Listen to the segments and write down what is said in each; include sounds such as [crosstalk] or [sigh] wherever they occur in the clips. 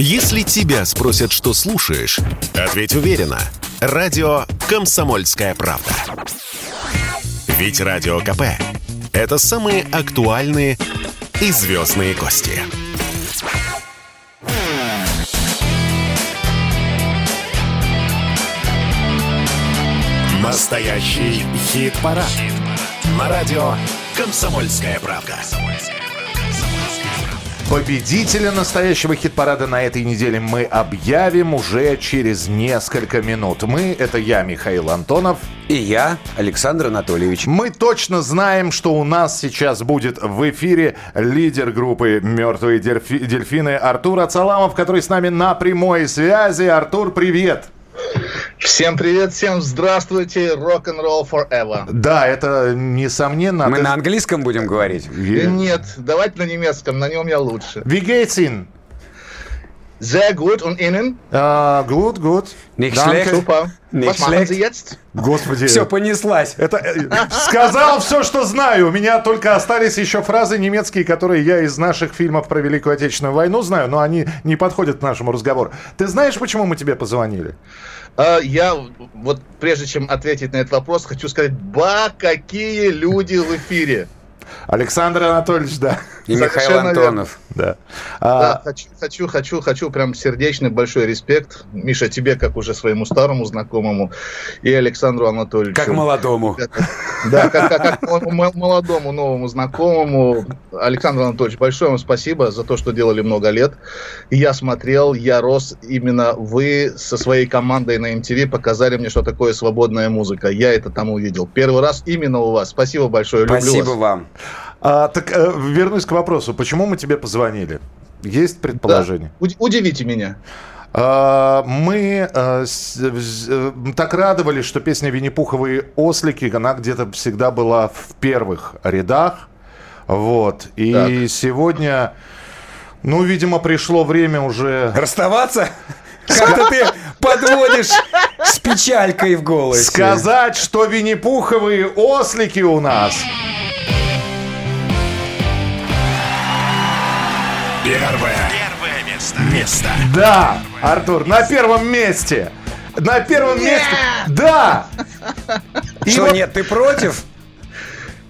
Если тебя спросят, что слушаешь, ответь уверенно. Радио «Комсомольская правда». Ведь Радио КП – это самые актуальные и звездные гости. Настоящий хит-парад. Хит На радио «Комсомольская правда». Победителя настоящего хит-парада на этой неделе мы объявим уже через несколько минут. Мы — это я, Михаил Антонов. И я, Александр Анатольевич. Мы точно знаем, что у нас сейчас будет в эфире лидер группы «Мертвые дельфины» Артур Ацаламов, который с нами на прямой связи. Артур, привет! Всем привет, всем здравствуйте, рок-н-ролл forever. Да, это несомненно. Мы ты... на английском будем говорить? Yeah. Нет, давайте на немецком, на нем я лучше. Ihnen? Sehr gut und Ihnen? Uh, gut, gut. Nicht Danke. schlecht. Super. Nicht Was machen Sie jetzt? Господи. Все понеслась. Это сказал все, что знаю. У меня только остались еще фразы немецкие, которые я из наших фильмов про Великую Отечественную войну знаю, но они не подходят к нашему разговору. Ты знаешь, почему мы тебе позвонили? Uh, я вот прежде чем ответить на этот вопрос, хочу сказать, ба, какие люди в эфире. Александр Анатольевич, да. И Михаил Антонов. Да. А... да хочу, хочу, хочу, хочу прям сердечный большой респект. Миша, тебе, как уже своему старому знакомому, и Александру Анатольевичу. Как молодому. Да, как, как, как молодому новому знакомому. Александр Анатольевич, большое вам спасибо за то, что делали много лет. Я смотрел, я рос. Именно вы со своей командой на MTV показали мне, что такое свободная музыка. Я это там увидел. Первый раз именно у вас. Спасибо большое. Люблю Спасибо вас. вам. А, так э, вернусь к вопросу. Почему мы тебе позвонили? Есть предположение? Да. Удивите меня. А, мы с, э, так радовались, что песня «Винни-Пуховые ослики», она где-то всегда была в первых рядах. Вот. И так. сегодня, ну, видимо, пришло время уже... Расставаться? Как-то ты подводишь с печалькой в голосе. Сказать, что Винни-Пуховые ослики у нас... Первое. Первое место. Место. Да, Артур, на первом месте. На первом месте. Да. Что, вот... нет, ты против?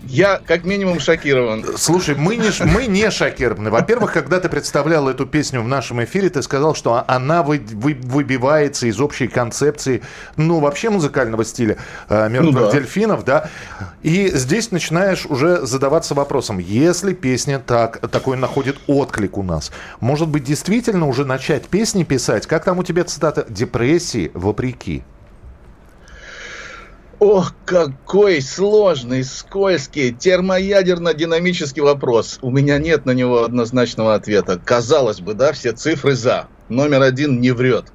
Я как минимум шокирован. Слушай, мы не, мы не шокированы. Во-первых, когда ты представлял эту песню в нашем эфире, ты сказал, что она вы, вы, выбивается из общей концепции, ну, вообще музыкального стиля э, «Мертвых ну, да. дельфинов», да. И здесь начинаешь уже задаваться вопросом, если песня так, такой находит отклик у нас, может быть, действительно уже начать песни писать? Как там у тебя цитата? «Депрессии вопреки». Ох, какой сложный, скользкий, термоядерно-динамический вопрос. У меня нет на него однозначного ответа. Казалось бы, да, все цифры за. Номер один не врет.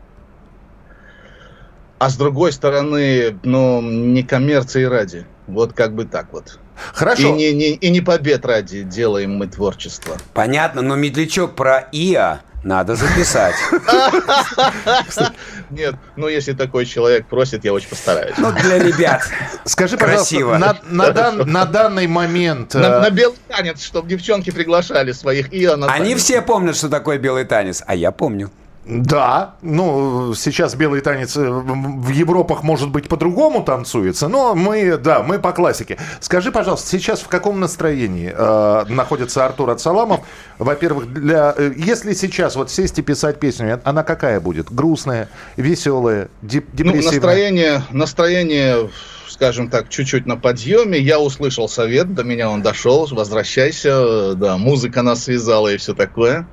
А с другой стороны, ну, не коммерции ради. Вот как бы так вот. Хорошо. И не, не, и не побед ради делаем мы творчество. Понятно, но медлячок про ИА надо записать. [laughs] Нет, ну если такой человек просит, я очень постараюсь. Ну, для ребят. Скажи, Красиво. пожалуйста, на, на, дан, на данный момент... На, э, на белый танец, чтобы девчонки приглашали своих и Они все помнят, что такое белый танец, а я помню. Да, ну, сейчас белый танец э, в Европах, может быть, по-другому танцуется, но мы, да, мы по классике. Скажи, пожалуйста, сейчас в каком настроении э, находится Артур Ацаламов? Во-первых, для, э, если сейчас вот сесть и писать песню, она какая будет? Грустная, веселая, деп- ну, депрессивная? Ну, настроение, настроение скажем так, чуть-чуть на подъеме. Я услышал совет, до меня он дошел, возвращайся, да, музыка нас связала и все такое.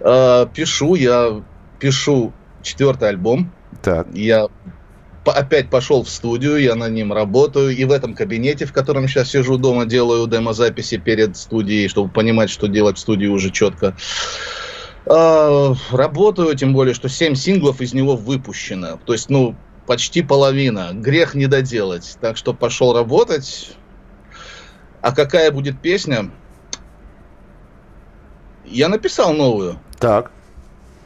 Э, пишу, я пишу четвертый альбом. Так. Я опять пошел в студию, я над ним работаю, и в этом кабинете, в котором сейчас сижу дома, делаю демозаписи перед студией, чтобы понимать, что делать в студии уже четко. Э, работаю, тем более, что 7 синглов из него выпущено. То есть, ну, почти половина. Грех не доделать. Так что пошел работать. А какая будет песня? Я написал новую. Так.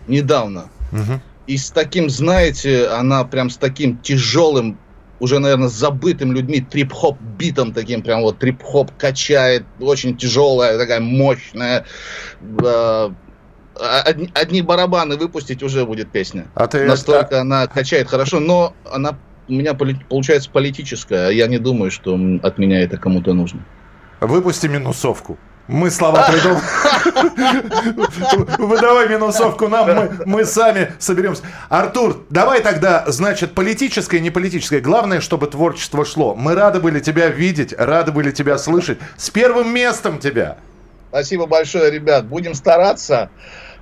Недавно. Угу. И с таким, знаете, она прям с таким тяжелым, уже, наверное, забытым людьми трип-хоп битом таким, прям вот трип-хоп качает, очень тяжелая, такая мощная. Э, одни, одни барабаны выпустить уже будет песня. А ты Настолько она качает хорошо, но она у меня получается политическая, а я не думаю, что от меня это кому-то нужно. Выпусти минусовку. Мы слова [laughs] придумали. Выдавай минусовку нам, мы, мы сами соберемся. Артур, давай тогда, значит, политическое, не политическое. Главное, чтобы творчество шло. Мы рады были тебя видеть, рады были тебя слышать. С первым местом тебя. Спасибо большое, ребят. Будем стараться.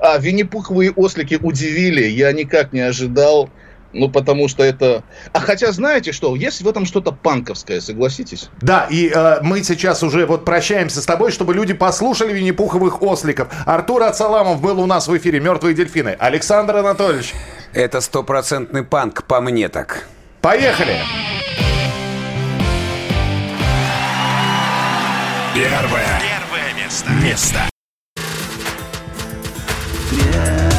А, Винни-Пуховые ослики удивили. Я никак не ожидал. Ну, потому что это... А хотя, знаете что, есть в этом что-то панковское, согласитесь? Да, и э, мы сейчас уже вот прощаемся с тобой, чтобы люди послушали Винни-Пуховых осликов. Артур Ацаламов был у нас в эфире «Мертвые дельфины». Александр Анатольевич. Это стопроцентный панк, по мне так. Поехали! Первое. Первое место. Место. Yeah.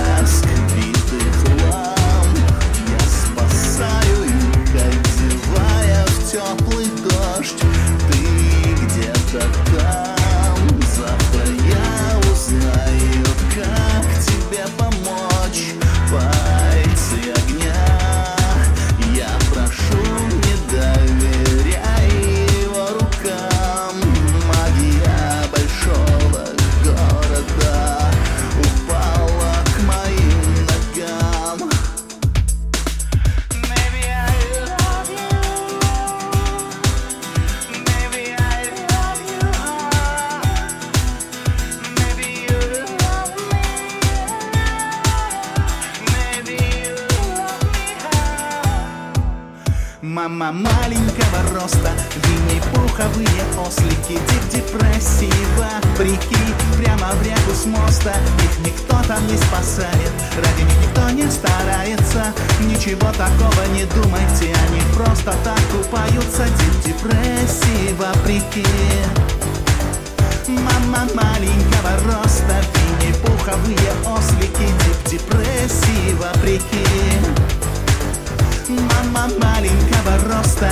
Мама маленького роста, Винни-Пуховые ослики, депрессива Прикинь, прямо в реку с моста. Их никто там не спасает, ради них никто не старается. Ничего такого не думайте, они просто так купаются. Депрессива прикинь Мама маленького роста, Винни-Пуховые ослики, депрессива прикинь Мама маленького роста